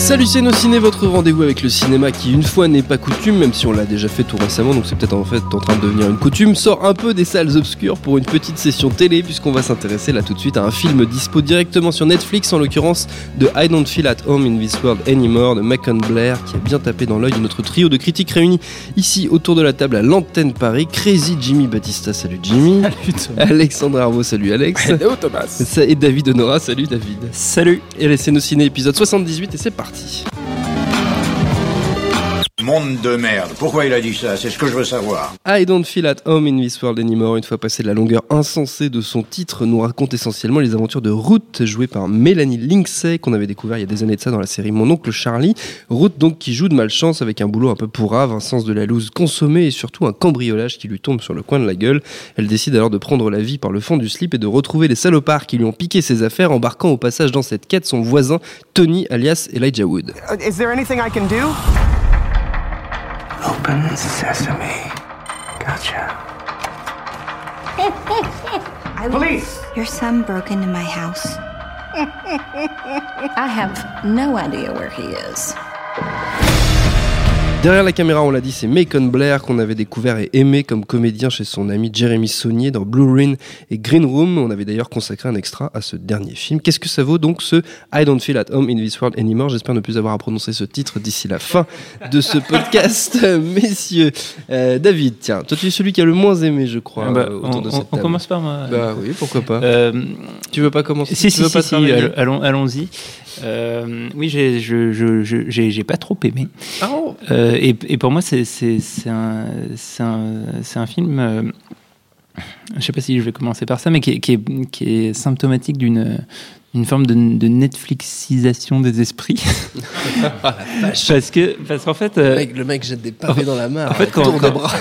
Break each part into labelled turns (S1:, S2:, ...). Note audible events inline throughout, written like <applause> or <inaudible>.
S1: Salut c'est nos ciné, votre rendez-vous avec le cinéma qui une fois n'est pas coutume, même si on l'a déjà fait tout récemment, donc c'est peut-être en fait en train de devenir une coutume, sort un peu des salles obscures pour une petite session télé, puisqu'on va s'intéresser là tout de suite à un film dispo directement sur Netflix, en l'occurrence de I Don't Feel at Home in This World Anymore de Macon Blair, qui a bien tapé dans l'œil de notre trio de critiques réunis ici autour de la table à l'antenne Paris. Crazy Jimmy Batista, salut Jimmy.
S2: Salut
S1: Alexandre Arvo, salut Alex.
S2: Hello Thomas.
S1: Et David Honora, salut David.
S2: Salut.
S1: Et c'est nos ciné épisode 78 et c'est parti parti.
S3: Monde de merde. Pourquoi il a dit ça? C'est ce que je veux savoir.
S1: I Don't Feel at Home in This World Anymore, une fois passé de la longueur insensée de son titre, nous raconte essentiellement les aventures de Ruth, jouée par Mélanie Lindsay, qu'on avait découvert il y a des années de ça dans la série Mon oncle Charlie. Ruth, donc, qui joue de malchance avec un boulot un peu pourrave, un sens de la loose consommé et surtout un cambriolage qui lui tombe sur le coin de la gueule. Elle décide alors de prendre la vie par le fond du slip et de retrouver les salopards qui lui ont piqué ses affaires, embarquant au passage dans cette quête son voisin Tony alias Elijah Wood.
S4: Uh, Is there anything I can do?
S5: Open sesame. Gotcha. <laughs>
S4: Police!
S6: Your son broke into my house. <laughs>
S7: I have no idea where he is.
S1: Derrière la caméra, on l'a dit, c'est Macon Blair qu'on avait découvert et aimé comme comédien chez son ami Jeremy Saunier dans Blue Ruin et Green Room. On avait d'ailleurs consacré un extra à ce dernier film. Qu'est-ce que ça vaut donc ce I Don't Feel at Home in This World Anymore? J'espère ne plus avoir à prononcer ce titre d'ici la fin de ce <laughs> podcast, messieurs. Euh, David, tiens, toi tu es celui qui a le moins aimé, je crois,
S2: Ah bah,
S1: euh, autour
S2: on,
S1: de
S2: on-
S1: cette
S2: on
S1: table.
S2: commence par moi.
S1: Bah oui, pourquoi pas.
S2: Euh,
S1: tu veux pas commencer?
S2: si,
S1: Tu
S2: si,
S1: veux
S2: si,
S1: pas
S2: si, allons-y. Euh, oui, j'ai, je, je, je- j'ai, j'ai pas trop aimé.
S1: Ah, oh.
S2: Euh, et, et pour moi, c'est, c'est, c'est, un, c'est, un, c'est un film. euh, je sais pas si je vais commencer par ça, mais qui est, qui est, qui est symptomatique d'une, forme de, de Netflixisation des esprits. <laughs> parce que, parce qu'en fait,
S1: Le
S2: euh,
S1: mec, le mec jette des pavés dans la mare.
S2: en fait, quand-
S1: bras.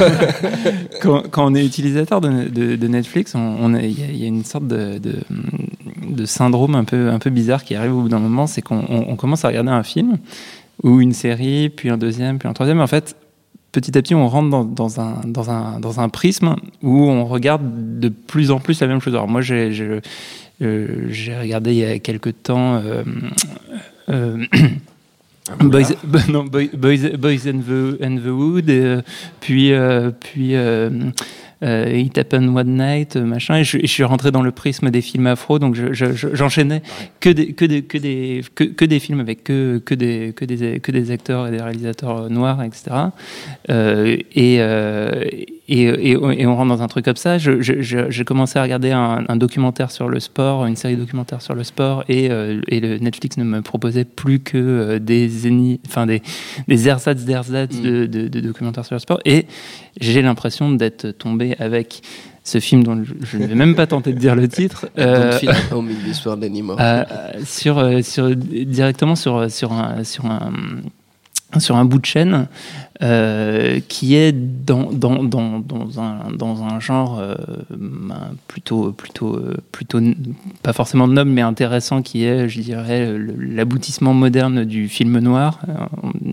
S1: <laughs>
S2: quand, quand on est utilisateur de, de- de Netflix, on- on y, il y a une sorte de, de, syndrome un peu, un peu bizarre qui arrive au bout d'un moment, c'est qu'on on- on commence à regarder un film ou une série, puis un deuxième, puis un troisième. En fait, petit à petit, on rentre dans, dans un, dans, un, dans un prisme où on regarde de plus en plus la même chose. Alors moi, j'ai j'ai- euh, regardé il y a quelques temps... euh, euh, Boys, <laughs> non, Boys, Boys and, the, and the Wood, et, puis, puis euh, It Happened One Night, euh, machin, et je, suis rentré dans le prisme des films afro, donc je- je- je- j'enchaînais que des, que, des, que, des, que, que des films avec que, que, des, que, des, que des acteurs et des réalisateurs euh, noirs, etc. Euh, et, euh, et, et, et on rentre dans un truc comme ça. J'ai commencé à regarder un, un documentaire sur le sport, une série documentaire sur le sport, et, euh, et le Netflix ne me proposait plus que euh, des, enfin des, des ersatz d'ersatz de, de, de documentaires sur le sport. Et j'ai l'impression d'être tombé avec ce film dont je- ne vais même pas tenter de dire le titre. <laughs>
S1: Don't
S2: euh, euh, sur, sur, directement sur, sur, un, sur, un, sur un bout de chaîne euh, qui est dans, dans, dans, dans, un, dans un genre euh, ben, plutôt, plutôt, euh, plutôt, pas forcément noble, mais intéressant, qui est, je dirais, l'aboutissement moderne du film noir.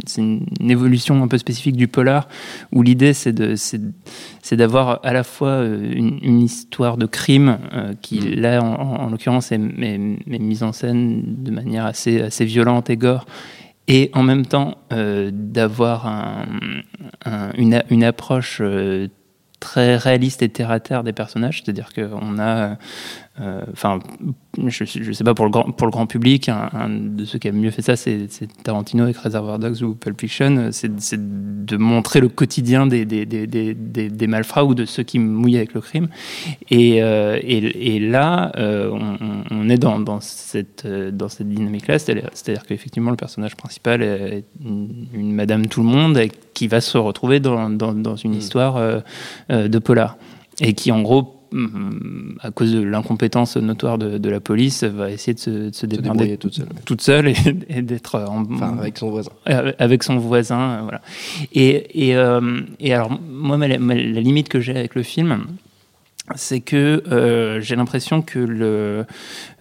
S2: C'est une, une évolution un peu spécifique du polar, où l'idée, c'est de, c'est d'avoir à la fois une, une histoire de crime qui, là, en, en- en l'occurrence, est, est- est mise en scène de manière assez, assez violente et gore, et en même temps euh, d'avoir une approche euh, très réaliste et terre à terre des personnages, c'est-à-dire qu'on a euh, enfin, je, je sais pas pour le grand, pour le grand public, un, un de ceux qui a mieux fait ça, c'est Tarantino avec Reservoir Dogs ou Pulp Fiction. C'est de montrer le quotidien des, des, des, des, des- des malfrats ou de ceux qui mouillent avec le crime. Et, euh, et, et là, euh, on, est dans, dans cette, euh, dans cette dynamique-là, c'est-à-dire qu'effectivement, le personnage principal est une, une Madame Tout-le-Monde et qui va se retrouver dans, dans, dans une histoire euh, euh, de polar. Et qui, en gros, mm, à cause de l'incompétence notoire de, de la police, va essayer de se, de se démerder
S1: débrouiller toute seule.
S2: toute seule et, et d'être
S1: Enfin, avec son voisin.
S2: euh, avec son voisin, euh, voilà. Et, et, euh, et alors, moi, ma- ma- la limite que j'ai avec le film, c'est que euh, j'ai l'impression que, le,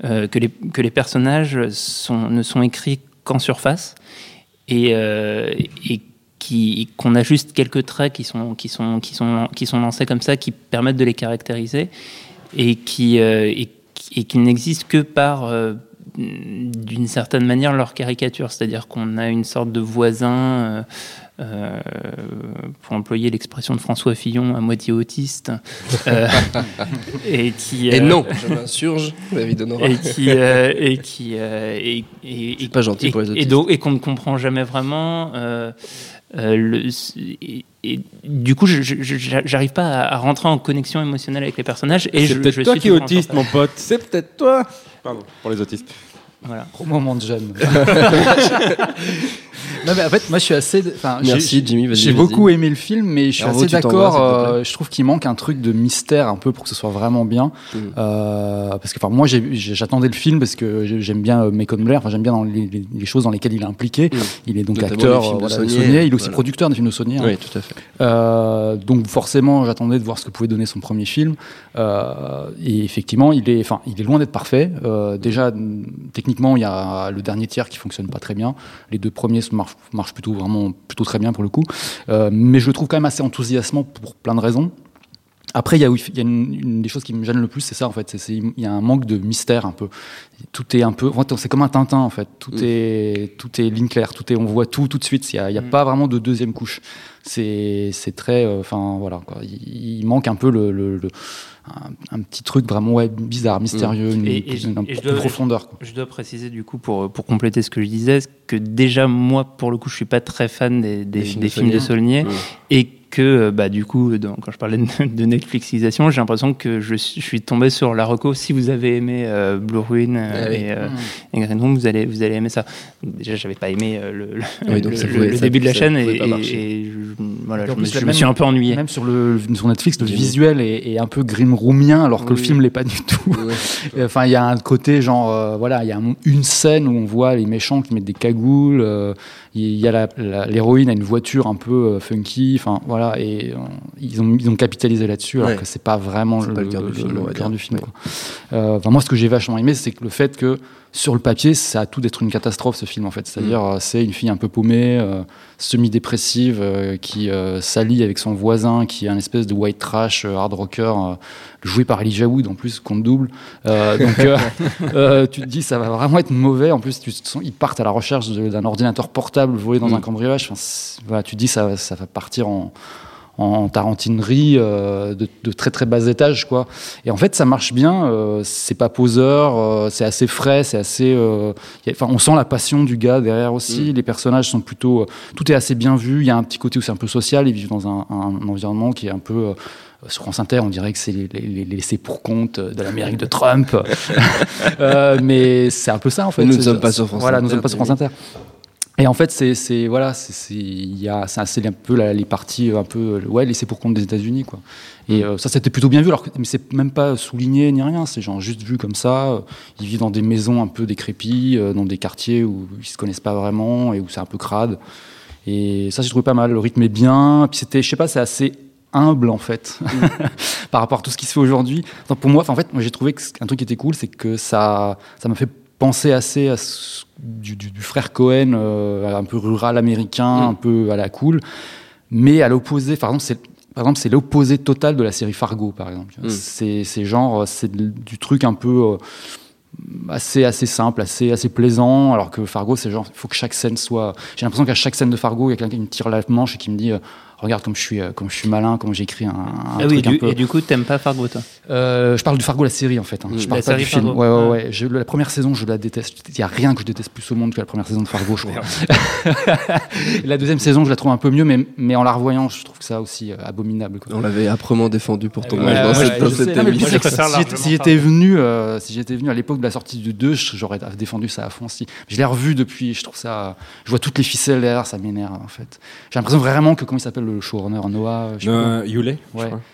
S2: euh, que, les, que les personnages sont, ne sont écrits qu'en surface et, euh, et qui- qu'on a juste quelques traits qui sont, qui, sont, qui, sont, qui sont lancés comme ça, qui permettent de les caractériser et qui, euh, et, qui- et qui n'existent que par, euh, d'une certaine manière, leur caricature. C'est-à-dire qu'on a une sorte de voisin, euh, euh, pour employer l'expression de François Fillon, à moitié autiste, <laughs> euh, et qui...
S1: Et non, je m'insurge, David Honora.
S2: et qui euh, et qui euh, et, et-
S1: C'est pas gentil
S2: et-
S1: pour les
S2: et
S1: autistes.
S2: donc- et qu'on ne comprend jamais vraiment euh, le- et, et du coup je- je- je- j'arrive pas à, à rentrer en connexion émotionnelle avec les personnages et je,
S8: C'est peut-être toi
S2: suis
S8: qui es autiste, mon pote. C'est peut-être toi. Pardon, pour les autistes.
S2: voilà
S9: Gros moment de jeune. <laughs> non mais en fait moi je suis assez enfin j'ai-
S1: Merci, Jimmy,
S9: j'ai beaucoup aimé le film mais je suis assez d'accord euh, je trouve qu'il manque un truc de mystère un peu pour que ce soit vraiment bien
S1: Mm.
S9: Euh, parce que enfin moi j'attendais le film parce que j'ai- j'aime bien euh, Macon Blair enfin j'aime bien dans les, les- les choses dans lesquelles il est impliqué
S1: Mm.
S9: il est donc
S1: Notamment
S9: acteur
S1: de
S9: voilà, de
S1: Saunier,
S9: Saunier. il est aussi
S1: voilà.
S9: producteur des films de Saunier hein.
S1: Oui, tout à fait.
S9: Euh, donc forcément, j'attendais de voir ce que pouvait donner son premier film. Et effectivement, il est, enfin, il est loin d'être parfait. Déjà, techniquement, il y a le dernier tiers qui fonctionne pas très bien. Les deux premiers se marchent plutôt vraiment plutôt très bien pour le coup. Euh, mais je le trouve quand même assez enthousiasmant pour plein de raisons. Après, il y a, il y a une, une des choses qui me gêne le plus, c'est ça en fait. Il y a un manque de mystère un peu. Tout est un peu. en fait, C'est comme un Tintin en fait. Tout
S1: Mm.
S9: est tout est ligne claire. Tout est. On voit tout tout de suite. Il y a, y a
S2: Mm.
S9: pas vraiment de deuxième couche. C'est très. euh, Enfin voilà. Quoi. Il, il manque un peu le, le- le- un, un petit truc vraiment ouais, bizarre, mystérieux, une,
S2: Et- et je-
S9: une-
S2: et je
S9: une
S2: dois-
S9: profondeur. quoi.
S2: Je dois préciser du coup pour, pour compléter ce que je disais que déjà moi pour le coup je suis pas très fan des, des,
S1: Des films
S2: des
S1: de
S2: films de Saulnier
S1: Mmh.
S2: et que euh, bah, du coup dans- quand je parlais de, de Netflixisation j'ai l'impression que je, suis- je suis tombé sur la reco si vous avez aimé euh, Blue Ruin euh,
S1: Ah oui.
S2: et, euh, et Green Room vous allez, vous allez aimer ça. Déjà j'avais pas aimé euh, le, le-
S1: Oui, donc
S2: le-
S1: ça
S2: le-
S1: pouvait-
S2: le
S1: ça-
S2: début de la
S1: ça
S2: chaîne et, je, voilà, je, me, je suis un peu ennuyé.
S9: Même sur, le, sur Netflix, le visuel est, est un peu grim roomien, alors que le film l'est pas du tout. <laughs> Enfin, il y a un côté genre, euh, voilà, il y a un- une scène où on voit les méchants qui mettent des cagoules. Il y a la- la- l'héroïne a une voiture un peu euh, funky. Enfin, voilà, et ils ont ils ont capitalisé là-dessus, alors
S1: Ouais.
S9: que c'est pas vraiment
S1: C'est
S9: le,
S1: pas le cœur du film,
S9: le cœur
S1: dire.
S9: du film.
S1: Ouais.
S9: quoi. Euh, moi, ce que j'ai vachement aimé, c'est que le fait que sur le papier, ça a tout d'être une catastrophe ce film en fait. C'est-à-dire,
S1: Mm.
S9: euh, c'est une fille un peu paumée, euh, semi-dépressive, euh, qui s'allie avec son voisin, qui est un espèce de white trash hard rocker, joué par Elijah Wood en plus, compte double. <laughs> Donc, tu te dis, ça va vraiment être mauvais. En plus, tu te sens- ils partent à la recherche de- d'un ordinateur portable volé dans
S1: Mm.
S9: un cambriolage. Enfin, c'est- voilà, tu te dis, ça, va- ça va partir en en tarantinerie euh, de, de très très bas étage quoi et en fait ça marche bien euh, c'est pas poseur euh, c'est assez frais c'est assez enfin on sent la passion du gars derrière aussi les personnages sont plutôt tout est assez bien vu il y a un petit côté où c'est un peu social ils vivent dans un, un environnement qui est un peu sur France Inter, on dirait que c'est les, les, laissés pour compte de l'Amérique de Trump. <laughs> Mais c'est un peu ça, en fait.
S1: Nous ne sommes pas sur France
S9: Voilà, nous ne
S1: Inter,
S9: sommes pas sur France Inter. Et en fait, c'est, voilà, c'est, un- peu la- les parties un peu, ouais, laissées pour compte des États-Unis, quoi. Et euh, ça, c'était plutôt bien vu, alors que, mais c'est même pas souligné ni rien, c'est genre juste vu comme ça. Euh, Ils vivent dans des maisons un peu décrépies, euh, dans des quartiers où ils se connaissent pas vraiment et où c'est un peu crade. Et ça, j'ai trouvé pas mal. Le rythme est bien. Puis c'était, je sais pas, c'est assez humble en fait <laughs> par rapport à tout ce qui se fait aujourd'hui. Pour moi, en fait, moi j'ai trouvé qu'un truc qui était cool, c'est que ça, ça m'a fait penser assez à ce- du, du- du frère Cohen, euh, un peu rural américain,
S1: Mm.
S9: un peu à la cool, mais à l'opposé. Par exemple, c'est par exemple, c'est l'opposé total de la série Fargo, par exemple.
S1: Mm.
S9: C'est genre, euh, c'est du truc un peu euh, assez assez simple, assez assez plaisant, alors que Fargo, c'est genre, il faut que chaque scène soit. J'ai l'impression qu'à chaque scène de Fargo, il y a quelqu'un qui me tire la manche et qui me dit. Regarde comme je suis, euh, comme je suis malin, comme j'écris un, un
S2: Ah
S9: truc
S2: oui,
S9: un
S2: du-
S9: peu.
S2: et du coup, t'aimes pas Fargo, toi?
S9: Euh, je parle de Fargo la série en fait. hein.
S1: Mm.
S9: Je parle
S2: La
S9: pas
S2: série
S9: du film.
S2: Fargo.
S9: Ouais, ouais,
S2: Ah.
S9: ouais. Je- la première saison, je la déteste. Il y a rien que je déteste plus au monde que la première saison de Fargo, je crois. <laughs> La deuxième saison, je la trouve un peu mieux, mais, mais en la revoyant, je trouve que ça aussi euh, abominable. quoi.
S1: On l'avait âprement défendu pour ton
S9: Ouais,
S1: match dans
S9: ouais,
S1: cette, émission.
S9: si j'étais- venu, euh, si j'étais venu à l'époque de la sortie du 2, je- j'aurais défendu ça à fond. Si. Je l'ai revu depuis, je trouve ça, je vois toutes les ficelles derrière, ça m'énerve en fait. J'ai l'impression vraiment que comment il s'appelle le showrunner Noah, je sais
S8: Euh, je
S9: Ouais.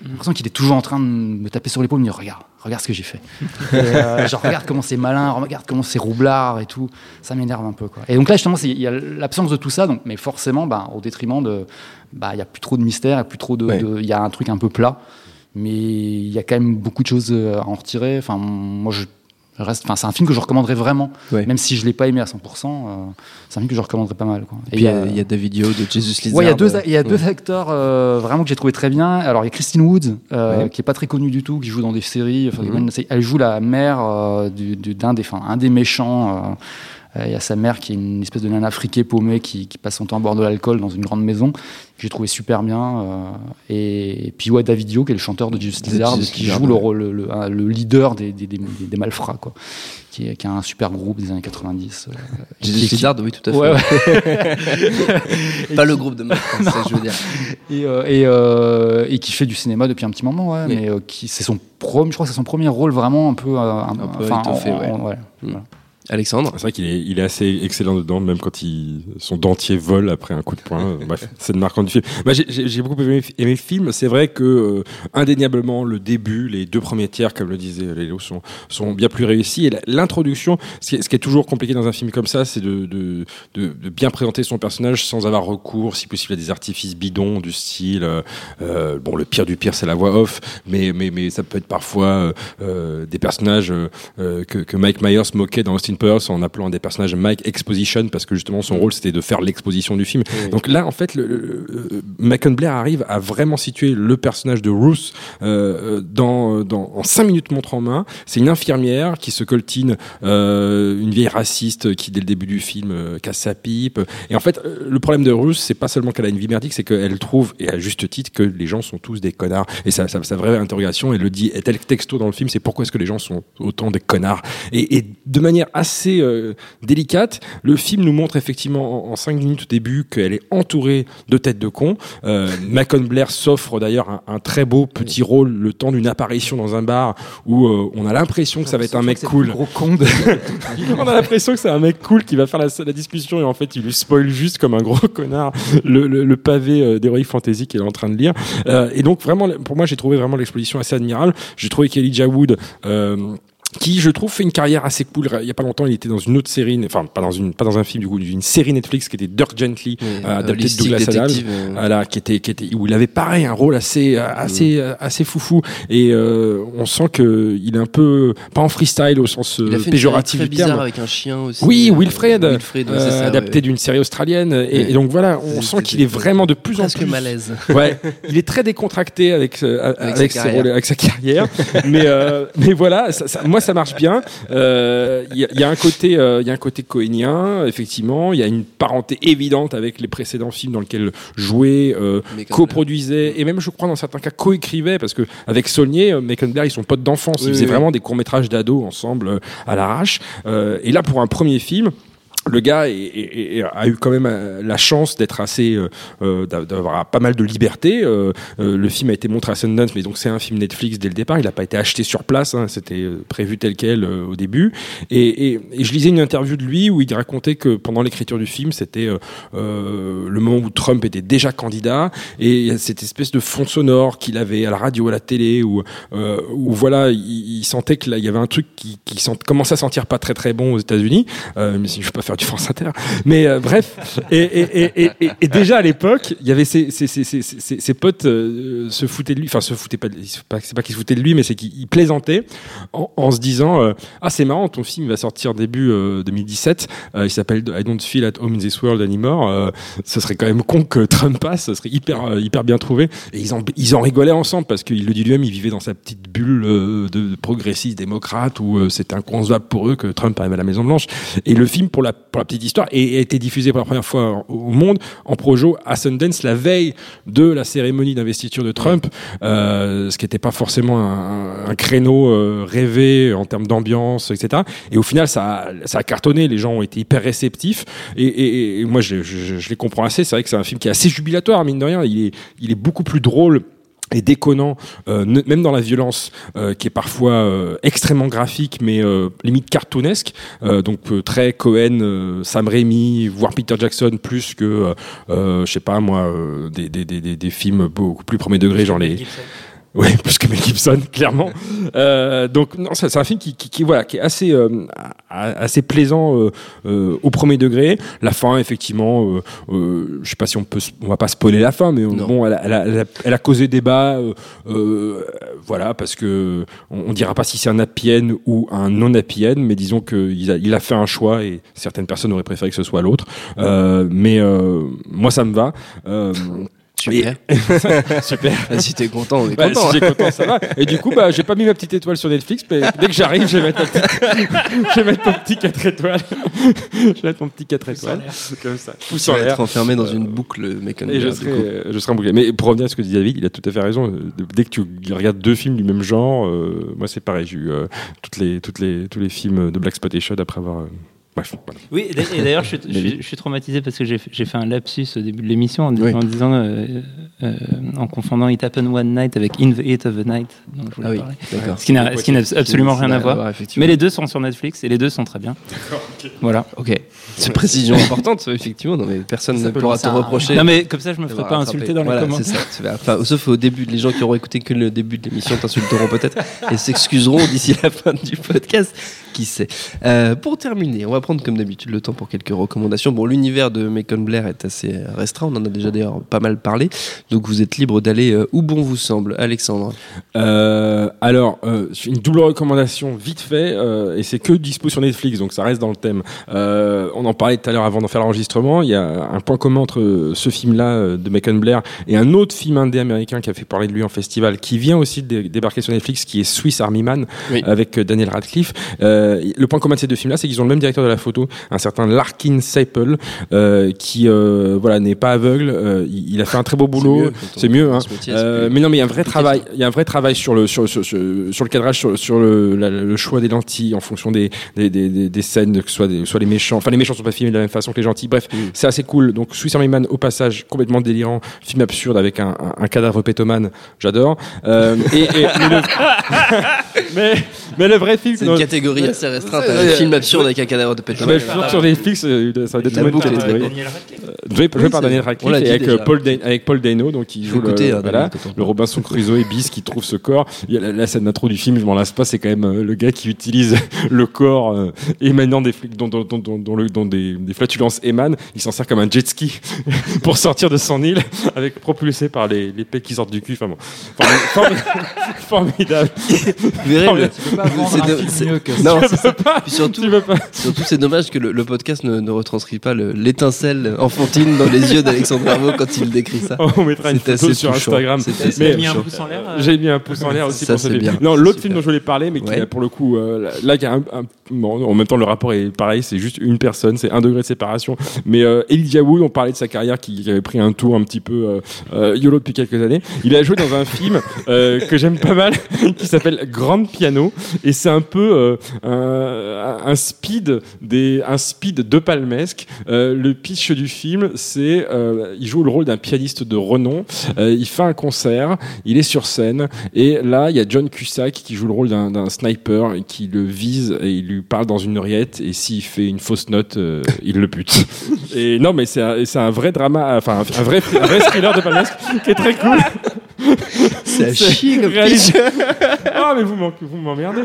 S9: J'ai l'impression qu'il est toujours en train de me taper sur l'épaule, me dire regarde, regarde ce que j'ai fait. <laughs> Et, euh, genre regarde comment c'est malin, regarde comment c'est roublard et tout. Ça m'énerve un peu quoi. Et donc là justement, il y a l'absence de tout ça, donc mais forcément, bah, au détriment de, bah, il y a plus trop de mystère, il y a plus trop de,
S1: Ouais.
S9: il y a un truc un peu plat, mais il y a quand même beaucoup de choses euh, à en retirer. Enfin, moi je reste, enfin, c'est un film que je recommanderais vraiment,
S1: Ouais.
S9: même si je l'ai pas aimé à 100%. euh, c'est un film que je recommanderais pas mal. Quoi.
S1: Et puis il y, a- il y a David Yo de Jesus Lizard.
S9: Ouais, il y a deux, il y a
S1: euh,
S9: deux acteurs euh, vraiment que j'ai trouvé très bien. Alors, il y a Christine Wood, euh,
S1: Ouais.
S9: qui est pas très connue du tout, qui joue dans des séries.
S1: Mhm.
S9: Elle joue la mère euh, du- du- d'un des, un des méchants. Euh, euh, Il y a sa mère qui est une espèce de nana friquée paumée qui, qui passe son temps à boire de l'alcool dans une grande maison, que j'ai trouvé super bien. euh, et, et puis ouais, David Yo, qui est le chanteur de
S1: De
S9: Lizard, qui joue le,
S1: ouais.
S9: le, le- le leader des, des, des, des- des malfrats, quoi, qui, est, qui a un super groupe des années 90. euh, <laughs> qui-
S1: Lizard, oui, tout à fait.
S9: Ouais, ouais. <laughs>
S1: Pas le groupe de c'est <laughs> ça je veux dire.
S9: et, euh, et, et qui fait du cinéma depuis un petit moment, ouais,
S1: Oui.
S9: mais euh, qui c'est son premier, je crois que c'est son premier rôle vraiment un peu, euh, un,
S1: Un peu étoffé,
S9: en-
S1: ouais.
S9: en- ouais.
S1: Mm. Alexandre
S8: C'est vrai qu'il est, il est assez excellent dedans, même quand il, son dentier vole après un coup de poing. <laughs> Bref, c'est marquant du film. Moi, j'ai- beaucoup aimé, aimé le film. C'est vrai que euh, indéniablement, le début, les deux premiers tiers, comme le disait Lélo, sont, sont bien plus réussis. Et l'introduction, ce, qui est- ce qui est toujours compliqué dans un film comme ça, c'est de, de, de, de bien présenter son personnage sans avoir recours, si possible, à des artifices bidons du style. euh, euh, bon, le pire du pire, c'est la voix off, mais, mais, mais ça peut être parfois euh, euh, des personnages euh, que, que Mike Myers moquait dans Austin En appelant des personnages Mike Exposition parce que justement son rôle c'était de faire l'exposition du film. Donc là en fait, le, le- Macon Blair arrive à vraiment situer le personnage de Ruth euh, dans, dans en cinq minutes montre en main. C'est une infirmière qui se coltine euh, une vieille raciste qui dès le début du film euh, casse sa pipe. Et en fait, le problème de Ruth, c'est pas seulement qu'elle a une vie merdique, c'est qu'elle trouve et à juste titre que les gens sont tous des connards. Et ça, ça, sa vraie interrogation, elle le dit, est-elle texto dans le film, c'est pourquoi est-ce que les gens sont autant des connards? Et, et de manière assez euh, délicate, le film nous montre effectivement en, en cinq minutes au début qu'elle est entourée de têtes de cons. Euh, Macon Blair s'offre d'ailleurs un, un très beau petit rôle le temps d'une apparition dans un bar où euh, on a l'impression que ça va être un mec cool.
S9: Gros con de... <laughs>
S8: On a l'impression que c'est un mec cool qui va faire la, la discussion et en fait il lui spoil juste comme un gros connard le, le, le pavé euh, d'Heroic Fantasy qu'il est en train de lire. Et donc vraiment, pour moi j'ai trouvé vraiment l'exposition assez admirable. J'ai trouvé qu'Elijah Wood... Euh, qui je trouve fait une carrière assez cool. Il y a pas longtemps, il était dans une autre série, enfin pas dans une pas dans un film du coup, une série Netflix qui était Dirk Gently, euh, adapté de
S1: Holistic
S8: Douglas Adams,
S1: euh.
S8: voilà, qui était qui était où il avait pareil un rôle assez euh, assez euh, assez foufou et euh, on sent que il est un peu pas en freestyle au sens euh,
S1: Il a fait une
S8: péjoratif
S1: série
S8: du
S1: très
S8: terme.
S1: bizarre avec un chien aussi.
S8: Oui,
S1: euh,
S8: Wilfred,
S1: Wilfred, ouais,
S8: euh,
S1: ça,
S8: adapté
S1: ouais.
S8: d'une série australienne. Et, donc voilà, on sent qu'il est vraiment de plus en plus.
S1: malaise. <laughs>
S8: Ouais, il est très décontracté avec euh, avec,
S1: sa
S8: ses
S1: carrière.
S8: rôles- avec sa carrière. mais euh, mais voilà, ça, ça- moi ça marche bien. Euh, Il y, a, il y a un côté euh, il y a un côté cohénien, effectivement. Il y a une parenté évidente avec les précédents films dans lesquels jouait, euh, coproduisait et même je crois dans certains cas coécrivait parce que avec Saulnier, euh, Meckenberg ils sont potes d'enfance. Ils
S1: Oui,
S8: faisaient
S1: oui,
S8: vraiment des courts métrages d'ados ensemble euh, à l'arrache. Euh, et là pour un premier film le gars est- est- est- a eu quand même euh, la chance d'être assez, euh, euh, d'a- d'avoir pas mal de liberté. Euh, euh, le film a été montré à Sundance, mais donc c'est un film Netflix dès le départ. Il n'a pas été acheté sur place, hein, c'était prévu tel quel euh, au début. Et, et- et je lisais une interview de lui où il racontait que pendant l'écriture du film, c'était le moment où Trump était déjà candidat et il y a cette espèce de fond sonore qu'il avait à la radio, à la télé, où, où voilà, il, il sentait que là, il y avait un truc qui, qui commençait à sentir pas très très bon aux États-Unis. Mais si je veux pas du France Inter, mais euh, bref. Et, déjà à l'époque, il y avait ses, potes euh, se foutaient de lui, enfin se foutaient pas, c'est pas, qu'ils se foutaient de lui, mais c'est qu'ils plaisantaient en, se disant euh, ah c'est marrent, ton film va sortir début euh, 2017, euh, il s'appelle I Don't Feel at Home in This World Anymore. Ce serait quand même con que Trump passe, ce serait hyper hyper bien trouvé. Et ils en ils en rigolaient ensemble parce qu'il le dit lui-même, il vivait dans sa petite bulle de progressistes démocrates où c'était inconcevable pour eux que Trump arrive à la Maison Blanche. Et le film pour la pour la petite histoire, et a été diffusé pour la première fois au monde en projo à Sundance la veille de la cérémonie d'investiture de Trump, euh, ce qui n'était pas forcément un, un créneau euh, rêvé en termes d'ambiance, etc. Et au final, ça a, ça a cartonné. Les gens ont été hyper réceptifs. Et, et- et moi, je, je- je les comprends assez. C'est vrai que c'est un film qui est assez jubilatoire, mine de rien. Il est, il est beaucoup plus drôle et déconnant, euh, ne- même dans la violence, euh, qui est parfois euh, extrêmement graphique, mais euh, limite cartoonesque. Euh, donc euh, très Cohen, euh, Sam Raimi, voire Peter Jackson, plus que, je sais pas moi, euh, des, des, des, des- des films beaucoup plus premier degré, genre les. Oui, <laughs> plus que Mel Gibson, clairement. Euh, donc non, c'est un film qui, qui, qui, voilà, qui est assez euh, assez plaisant euh, euh, au premier degré. La fin, effectivement, euh, euh, je sais pas si on peut, on va pas spoiler la fin, mais bon, elle a, elle, a, elle a- elle a causé débat, voilà, parce que on, on dira pas si c'est un happy end ou un non happy end, mais disons qu'il a, il a fait un choix et certaines personnes auraient préféré que ce soit l'autre. Euh, mais euh, moi, ça me va. Euh,
S1: Super. <laughs>
S8: super.
S1: Ah, si t'es content, on est
S8: Bah,
S1: content.
S8: si j'ai content, ça va. Et du coup, bah, j'ai pas mis ma petite étoile sur Netflix, mais dès que j'arrive, je vais mettre, <laughs> je vais mettre mon petit 4 étoiles. <laughs> je vais mettre mon petit 4 étoiles. Comme ça. L'air.
S1: être enfermé dans une boucle mécanique.
S8: Et je serai, euh, je serai embouclé. Mais pour revenir à ce que dit David, il a tout à fait raison. Euh, Dès que tu regardes deux films du même genre, euh, moi c'est pareil. J'ai eu euh, toutes les, toutes les, tous les films de Black Spotation après avoir. Bref, voilà.
S2: Oui, et d'a- et d'ailleurs, je, suis- <laughs> je je suis traumatisé parce que j'ai fait- un lapsus au début de l'émission en, dis-
S1: Oui.
S2: en disant, euh, euh, en confondant It Happened One Night avec In the Heat of the Night. dont je voulais
S1: Ah oui,
S2: parler.
S1: d'accord.
S2: Ce qui n'a absolument rien à voir. Mais les deux sont sur Netflix et les deux sont très bien. <laughs> Voilà.
S1: Ok. C'est précision <laughs> importante, effectivement. Non, mais personne
S9: Ça
S1: ne pourra te reprocher.
S2: Non, mais comme ça, je me ferai pas insulter dans les
S1: Voilà,
S2: commentaires.
S1: c'est ça. Enfin, sauf au début, les gens qui auront écouté que le début de l'émission t'insulteront peut-être et s'excuseront d'ici la fin du podcast. Qui sait Euh, Pour terminer, on va prendre comme d'habitude le temps pour quelques recommandations. Bon, l'univers de Macon Blair est assez restreint. On en a déjà d'ailleurs pas mal parlé. Donc vous êtes libre d'aller euh, où bon vous semble. Alexandre?
S8: Euh, alors, euh, une double recommandation vite fait, euh, et c'est que dispo sur Netflix, donc ça reste dans le thème. Euh, on en parlait tout à l'heure avant d'en faire l'enregistrement. Il y a un point commun entre ce film-là euh, de Macon Blair et un autre film indé américain qui a fait parler de lui en festival, qui vient aussi de dé- débarquer sur Netflix, qui est Swiss Army Man
S1: Oui.
S8: avec Daniel Radcliffe. Le point commun de ces deux films-là, c'est qu'ils ont le même directeur de la photo, un certain Larkin Seipel, euh, qui euh, voilà n'est pas aveugle. Euh, il, il a fait un très beau <laughs> boulot. C'est mieux, hein.
S1: Ce métier, c'est plus-
S8: mais non, mais il y a un vrai travail. Il y a un vrai travail sur le sur sur, sur, sur le cadrage, sur, sur le, la- le choix des lentilles en fonction des des, des, des, des scènes, que ce soit des, soit les méchants. Enfin, les méchants sont pas filmés de la même façon que les gentils. Bref,
S1: Mm.
S8: c'est assez cool. Donc, Swiss Army Man au passage complètement délirant, film absurde avec un, un, un cadavre pétomane. J'adore. Euh, et, et- mais, le, <laughs> mais mais le vrai film.
S1: C'est une catégorie assez restreinte. Un
S8: ouais.
S1: film absurde avec un cadavre de
S8: sur Netflix, euh, ça va être
S1: La
S8: une catégorie. Joué,
S1: Oui,
S8: par Daniel Radcliffe et avec, euh, Paul Da- avec Paul Dano, donc il joue le,
S1: hein,
S8: voilà, le Robinson Crusoe et Bis qui trouve ce corps. Il y a la, la scène d'intro du film, je m'en lasse pas, c'est quand même euh, le gars qui utilise <laughs> le corps euh, émanant des, flics- dont, dont, dont, dont, dont le- dont des, des flatulences émanent. Il s'en sert comme un jet ski <laughs> pour sortir de son île, avec propulsé par les, les pecs qui sortent du cul. Enfin bon, <laughs> formidable.
S1: Vous verrez, le-
S9: Tu peux pas vendre
S1: c'est
S9: un
S1: de-
S9: film
S1: c'est-
S9: mieux que ça.
S1: Non,
S8: Tu veux pas
S1: surtout c'est dommage que le, le podcast ne, ne retranscrit pas le- l'étincelle enfantine dans les yeux d'Alexandre Bravo quand il décrit ça.
S8: On mettra une photo sur
S1: touchant.
S8: Instagram.
S1: C'est assez
S8: Mais-
S2: mis un
S1: touchant.
S2: pouce en l'air. euh,
S8: J'ai mis un pouce en l'air aussi
S1: Ça,
S8: pour
S1: bien.
S8: Non, l'autre film dont je voulais parler, mais qui
S1: Ouais.
S8: a pour le coup, euh, là, là, il y a un, un- bon, en même temps le rapport est pareil, c'est juste une personne, c'est un degré de séparation. Mais euh, Elijah Wood, on parlait de sa carrière qui, qui avait pris un tour un petit peu euh, euh, yolo depuis quelques années. Il a joué dans un <laughs> film euh, que j'aime pas mal, <laughs> qui s'appelle Grand Piano, et c'est un peu euh, un, un speed des, un speed de palmesque. Euh, le pitch du film, c'est euh, il joue le rôle d'un pianiste de renom. Euh, il fait un concert, il est sur scène, et là il y a John Cusack qui joue le rôle d'un sniper et qui le vise et il lui parle dans une oreillette et s'il fait une fausse note, euh, il le bute. <laughs> Et non mais c'est un, un vrai drama, enfin un, vrai un vrai thriller de palmesque qui est très cool.
S1: C'est comme
S8: réalisé-
S1: pitch.
S8: Ah mais vous m'emmerdez.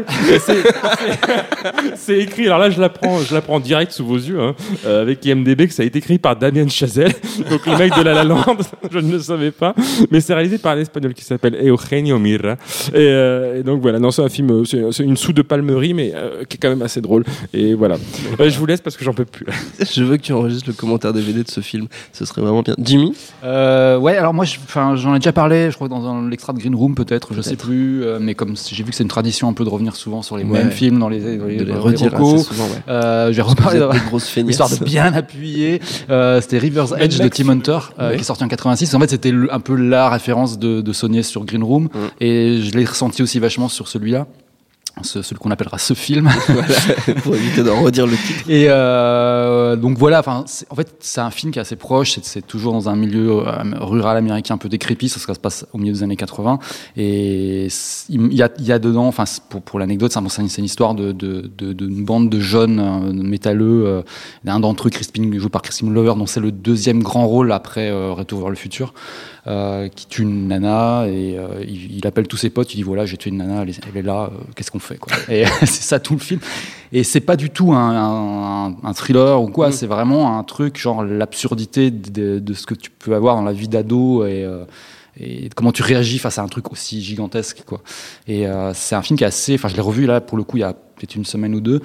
S8: C'est- écrit. Alors là, je l'apprends, je l'apprends direct sous vos yeux, hein, euh, avec IMDb que ça a été écrit par Damien Chazelle, donc le mec de La La Land. <laughs> Je ne le savais pas, mais c'est réalisé par un espagnol qui s'appelle Eugenio Mirra. Et, euh, et donc voilà, non, c'est un film, c'est une soude de palmerie, mais euh, qui est quand même assez drôle. Et voilà. Euh, je vous laisse parce que j'en peux plus. <laughs>
S1: Je veux que tu enregistres le commentaire DVD de ce film. Ce serait vraiment bien. Jimmy
S9: Euh, ouais, alors moi, j'en ai déjà parlé, je crois, dans l'extra de Green Room, peut-être, je sais plus, euh, mais comme si j'ai vu que c'est une tradition un peu de revenir souvent sur les
S1: Ouais.
S9: mêmes films dans les, dans les,
S1: De les
S9: dans
S1: redire
S9: recos.
S1: assez souvent, ouais.
S9: Euh, je vais reparler
S1: feignasses.
S9: histoire de bien appuyer. Euh, c'était River's Edge de. Tim Hunter, euh,
S1: Ouais.
S9: qui est sorti en 86. En fait, c'était un peu la référence de, de Sony sur Green Room,
S1: Mm.
S9: et je l'ai ressenti aussi vachement sur celui-là. Ce, celui qu'on appellera ce film. <laughs>
S1: Voilà, pour éviter de redire le titre.
S9: Et euh, donc voilà, en fait, c'est un film qui est assez proche. C'est, c'est toujours dans un milieu euh, rural américain un peu décrépit. Ça, se passe au milieu des années 80. Et il y a, il y a dedans, enfin, pour, pour l'anecdote, c'est, un- c'est une, c'est une histoire de, de, de- d'une bande de jeunes euh, métalleux. Euh, un d'entre eux, Crispin, joué par Crispin Glover, dont c'est le deuxième grand rôle après euh, Retour vers le futur, euh, qui tue une nana et euh, il, il appelle tous ses potes. Il dit voilà, j'ai tué une nana, elle est, elle est là. euh, qu'est-ce qu'on fait quoi <laughs> Et <laughs> c'est ça tout le film. Et c'est pas du tout un, un- un thriller ou quoi, c'est vraiment un truc genre l'absurdité de, de ce que tu peux avoir dans la vie d'ado et, et comment tu réagis face à un truc aussi gigantesque quoi. Et euh, c'est un film qui est assez, enfin je l'ai revu là pour le coup il y a peut-être une semaine ou deux,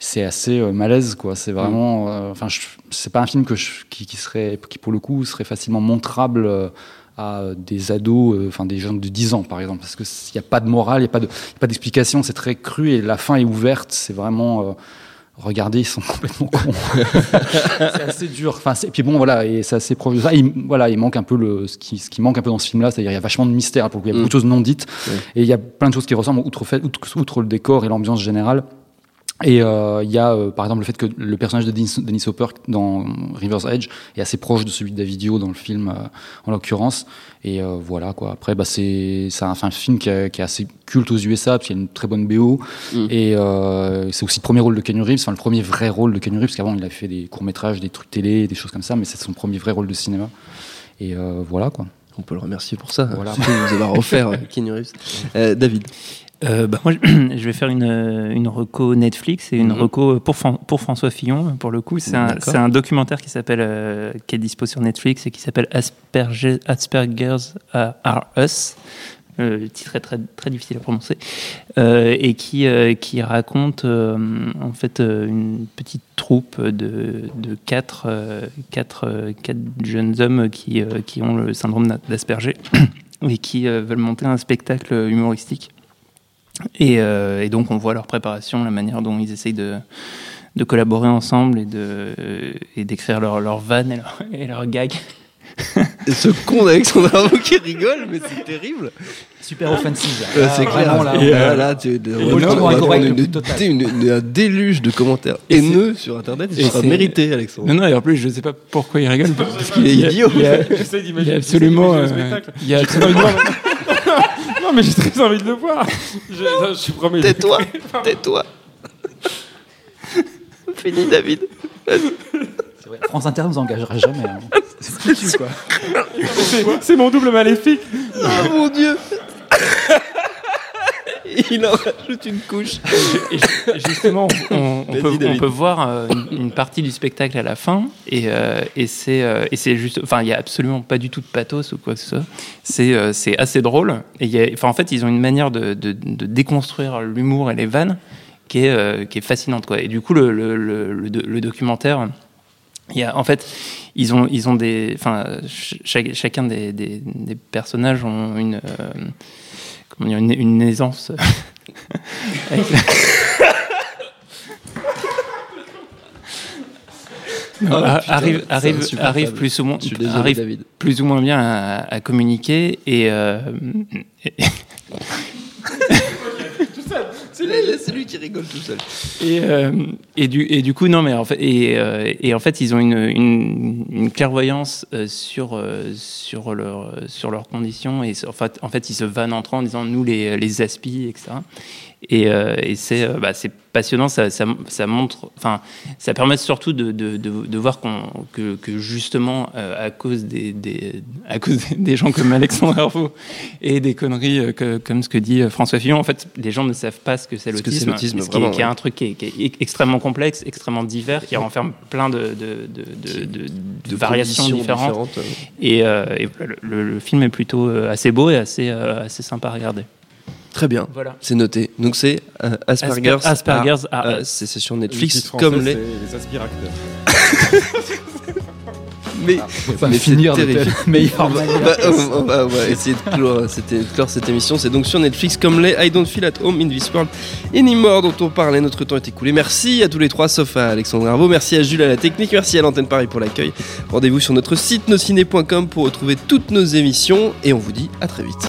S9: c'est assez euh, malaise quoi. C'est vraiment, euh, enfin c'est pas un film que je- qui, qui serait, qui pour le coup serait facilement montrable. À des ados, euh, enfin des jeunes de 10 ans par exemple, parce qu'il n'y a pas de morale, il n'y a pas de- d'explication, c'est très cru et la fin est ouverte, c'est vraiment... euh, regardez, ils sont complètement cons. <laughs> c'est assez dur. Enfin, c'est- et puis bon, voilà, et c'est assez proche de ça. Il, voilà, il manque un peu le, ce qui, ce qui manque un peu dans ce film-là, c'est-à-dire il y a vachement de mystère, pour le coup, il y a
S1: Mm.
S9: beaucoup de choses non dites,
S1: Ouais.
S9: et il y a plein de choses qui ressemblent, outre, fait, outre, outre le décor et l'ambiance générale. Et euh, il y a euh, par exemple le fait que le personnage de Dennis, Hopper dans River's Edge est assez proche de celui de Davidio dans le film euh, en l'occurrence. Et euh, voilà quoi. Après bah, c'est un, un film qui, est- assez culte aux USA parce qu'il y a une très bonne BO.
S1: Mm.
S9: Et euh, c'est aussi le premier rôle de Keanu Reeves, enfin le premier vrai rôle de Keanu Reeves parce qu'avant il a fait des courts métrages, des trucs télé, des choses comme ça, mais c'est son premier vrai rôle de cinéma. Et euh, voilà quoi.
S1: On peut le remercier pour ça.
S9: Voilà.
S1: Surtout de nous avoir offert <laughs> Keanu Reeves. Euh, David.
S2: Euh, bah, moi, <clears throat> je vais faire une, euh, une reco Netflix et une
S1: Mhm.
S2: reco pour, Fran- pour François Fillon, pour le coup. C'est un, documentaire qui s'appelle, euh, qui est dispo sur Netflix et qui s'appelle Asperger, Asperger's Are Us. Euh, le titre est très, très difficile à prononcer. Et qui, qui raconte en fait une petite troupe de, de quatre, quatre, quatre jeunes hommes qui, qui ont le syndrome d'Asperger <clears throat> et qui veulent monter un spectacle humoristique. Et, euh, et donc on voit leur préparation, la manière dont ils essayent de, de collaborer ensemble et de et d'écrire leurs leur vannes et leurs et
S1: ce con d'Alexandre Arnaud qui rigole, mais c'est terrible.
S9: Super offensive.
S1: Euh, c'est clair.
S9: vraiment, là,
S1: Et,
S9: on-
S1: euh, là, tu, un déluge de commentaires
S2: Et
S1: haineux sur Internet.
S2: et
S1: sera
S2: c'est-
S1: mérité, Alexandre.
S2: Non, non, et en plus, je sais pas pourquoi il rigole. Parce
S1: qu'il est idiot.
S2: Il y a, <laughs>
S8: J'essaie
S2: il y
S8: d'imaginer
S2: a absolument. <laughs>
S8: non, mais j'ai très envie de le voir. <laughs> Je, non, je suis promis.
S1: Tais-toi, <laughs> tais-toi. <laughs> Fini, David.
S9: Vrai, France Inter nous engagera jamais. hein. C'est foutu, quoi.
S8: C'est mon double maléfique.
S1: Oh mon dieu. <laughs> Il en rajoute une couche.
S2: Et justement, on, peut, on
S1: David.
S2: peut voir euh, une, une partie du spectacle à la fin, et, euh, et c'est euh, c'est juste, enfin, il y a absolument pas du tout de pathos ou quoi que ce soit. C'est euh, assez drôle. Et il y a- enfin, en fait, ils ont une manière de, de, de déconstruire l'humour et les vannes qui est qui est fascinante, quoi. Et du coup, le le, le, le do- le documentaire. Il y a, en fait, ils ont, ils ont des, enfin, ch- chaque- chacun des, des, des personnages ont une, euh, comment dire, une, une aisance. avec la- Non, a-
S1: putain,
S2: arrive,
S1: c'est
S2: arrive,
S1: insupportable.
S2: arrive plus ou moins,
S1: Je suis désolé,
S2: arrive
S1: David.
S2: plus ou moins bien à, à communiquer et, euh, et-
S1: C'est lui qui rigole tout seul.
S2: Et, euh, et, du, et du coup, non, mais en fait, et, euh, et en fait ils ont une, une, une clairvoyance euh, sur, euh, sur, leur, sur leurs conditions. Et en fait, en fait, ils se vannent entre en disant nous, les, les aspis, etc. Et, euh, et c'est euh, bah, passionnant, ça, ça, ça montre, enfin, ça permet surtout de, de, de, de voir que, que justement, euh, à cause des, des, à cause <laughs> des gens comme Alexandre Herveau et des conneries que- comme ce que dit François Fillon, en fait, les gens ne savent pas ce que c'est
S1: Ce
S2: l'autisme,
S1: l'autisme,
S2: ce qui est- un truc qui est, qui est extrêmement complexe, extrêmement divers, qui renferme plein de, variations différentes.
S1: différentes,
S2: Et, euh, le, le film est plutôt assez beau et assez, euh, assez sympa à regarder.
S1: Très bien.
S2: Voilà.
S1: C'est noté. Donc c'est euh, Asperger's.
S2: Asper- Asperger's
S1: euh, c'est sur Netflix comme les.
S8: c'est les aspiracteurs.
S1: mais
S9: On va
S1: mais
S9: finir telle meilleure
S1: on va, on va- on va- on va essayer de clore, c'était- de clore cette émission. C'est donc sur Netflix comme les I Don't Feel at Home in This World Anymore dont on parlait. Notre temps est écoulé. Merci à tous les trois, sauf à Alexandre Arvo. Merci à Jules à la technique. Merci à l'antenne Paris pour l'accueil. Rendez-vous sur notre site nosciné.com pour retrouver toutes nos émissions. Et on vous dit à très vite.